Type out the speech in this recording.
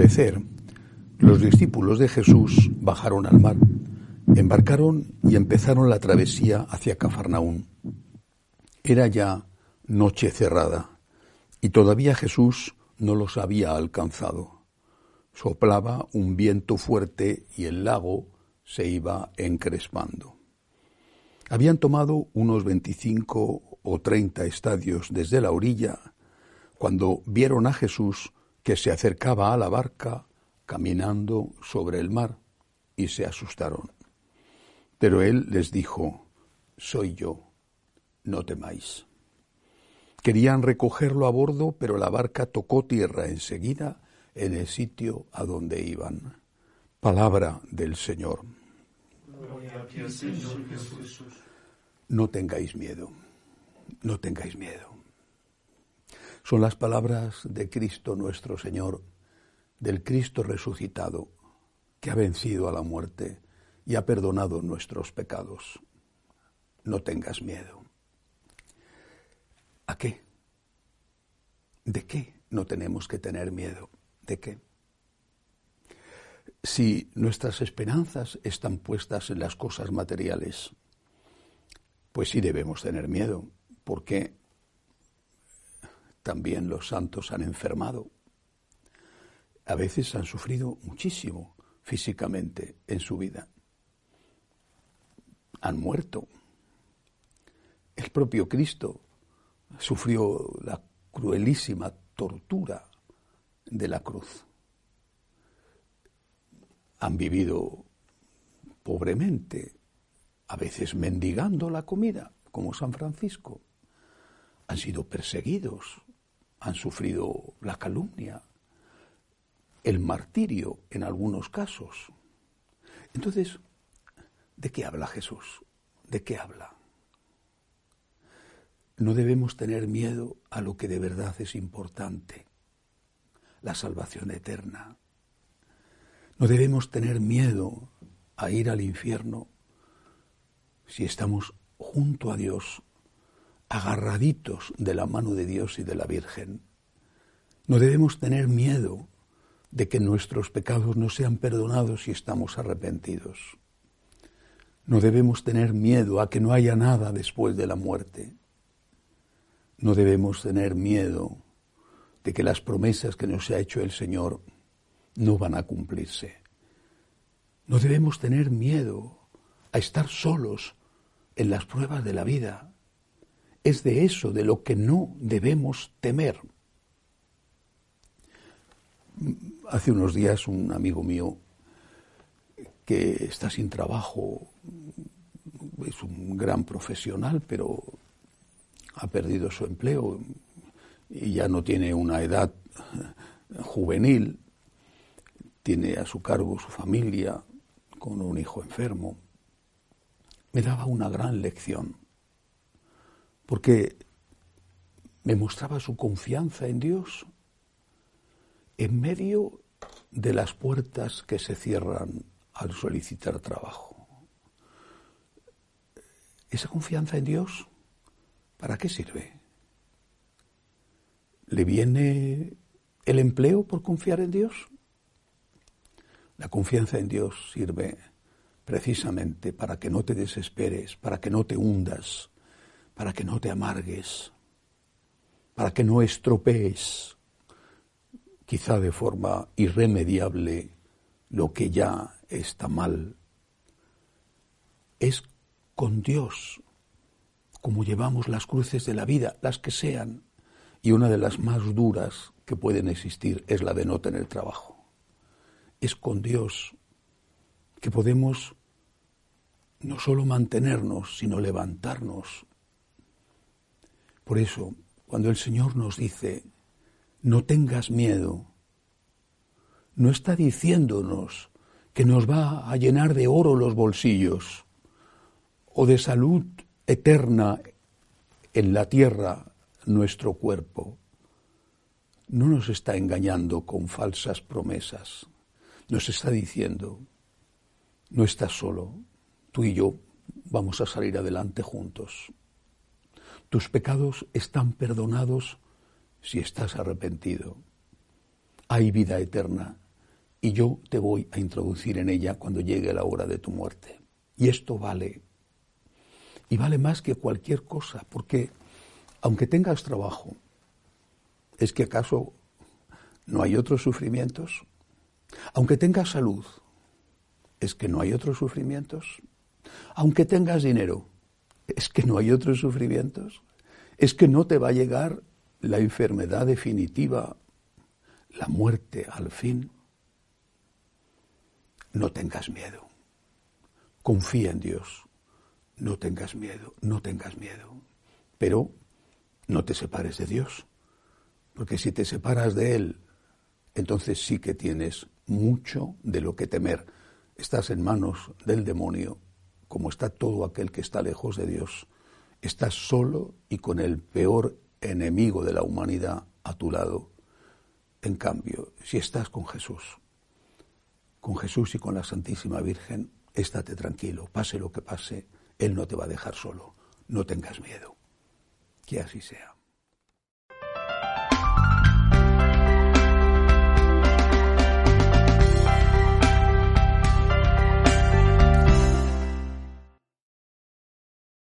oscurecer, los discípulos de Jesús bajaron al mar, embarcaron y empezaron la travesía hacia Cafarnaún. Era ya noche cerrada y todavía Jesús no los había alcanzado. Soplaba un viento fuerte y el lago se iba encrespando. Habían tomado unos veinticinco o treinta estadios desde la orilla cuando vieron a Jesús que se acercaba a la barca caminando sobre el mar y se asustaron. Pero él les dijo, Soy yo, no temáis. Querían recogerlo a bordo, pero la barca tocó tierra enseguida en el sitio a donde iban. Palabra del Señor. No tengáis miedo, no tengáis miedo. Son las palabras de Cristo nuestro Señor, del Cristo resucitado, que ha vencido a la muerte y ha perdonado nuestros pecados. No tengas miedo. ¿A qué? ¿De qué no tenemos que tener miedo? ¿De qué? Si nuestras esperanzas están puestas en las cosas materiales, pues sí debemos tener miedo, porque también los santos han enfermado. A veces han sufrido muchísimo físicamente en su vida. Han muerto. El propio Cristo sufrió la cruelísima tortura de la cruz. Han vivido pobremente, a veces mendigando la comida, como San Francisco. Han sido perseguidos, han sufrido la calumnia, el martirio en algunos casos. Entonces, ¿de qué habla Jesús? ¿De qué habla? No debemos tener miedo a lo que de verdad es importante, la salvación eterna. No debemos tener miedo a ir al infierno si estamos junto a Dios, agarraditos de la mano de Dios y de la Virgen. No debemos tener miedo de que nuestros pecados no sean perdonados si estamos arrepentidos. No debemos tener miedo a que no haya nada después de la muerte. No debemos tener miedo de que las promesas que nos ha hecho el Señor no van a cumplirse. No debemos tener miedo a estar solos en las pruebas de la vida. Es de eso de lo que no debemos temer. Hace unos días un amigo mío que está sin trabajo, es un gran profesional, pero ha perdido su empleo y ya no tiene una edad juvenil, tiene a su cargo su familia con un hijo enfermo, me daba una gran lección, porque me mostraba su confianza en Dios en medio de las puertas que se cierran al solicitar trabajo. Esa confianza en Dios ¿Para qué sirve? ¿Le viene el empleo por confiar en Dios? La confianza en Dios sirve precisamente para que no te desesperes, para que no te hundas, para que no te amargues, para que no estropees, quizá de forma irremediable, lo que ya está mal. Es con Dios como llevamos las cruces de la vida, las que sean, y una de las más duras que pueden existir es la de no tener trabajo. Es con Dios que podemos no solo mantenernos, sino levantarnos. Por eso, cuando el Señor nos dice, no tengas miedo, no está diciéndonos que nos va a llenar de oro los bolsillos o de salud eterna en la tierra nuestro cuerpo. No nos está engañando con falsas promesas. Nos está diciendo, no estás solo, tú y yo vamos a salir adelante juntos. Tus pecados están perdonados si estás arrepentido. Hay vida eterna y yo te voy a introducir en ella cuando llegue la hora de tu muerte. Y esto vale. Y vale más que cualquier cosa, porque aunque tengas trabajo, ¿es que acaso no hay otros sufrimientos? Aunque tengas salud, ¿es que no hay otros sufrimientos? Aunque tengas dinero, ¿es que no hay otros sufrimientos? ¿Es que no te va a llegar la enfermedad definitiva, la muerte al fin? No tengas miedo. Confía en Dios. No tengas miedo, no tengas miedo. Pero no te separes de Dios. Porque si te separas de Él, entonces sí que tienes mucho de lo que temer. Estás en manos del demonio, como está todo aquel que está lejos de Dios. Estás solo y con el peor enemigo de la humanidad a tu lado. En cambio, si estás con Jesús, con Jesús y con la Santísima Virgen, estate tranquilo, pase lo que pase, Él no te va a dejar solo, no tengas miedo. Que así sea.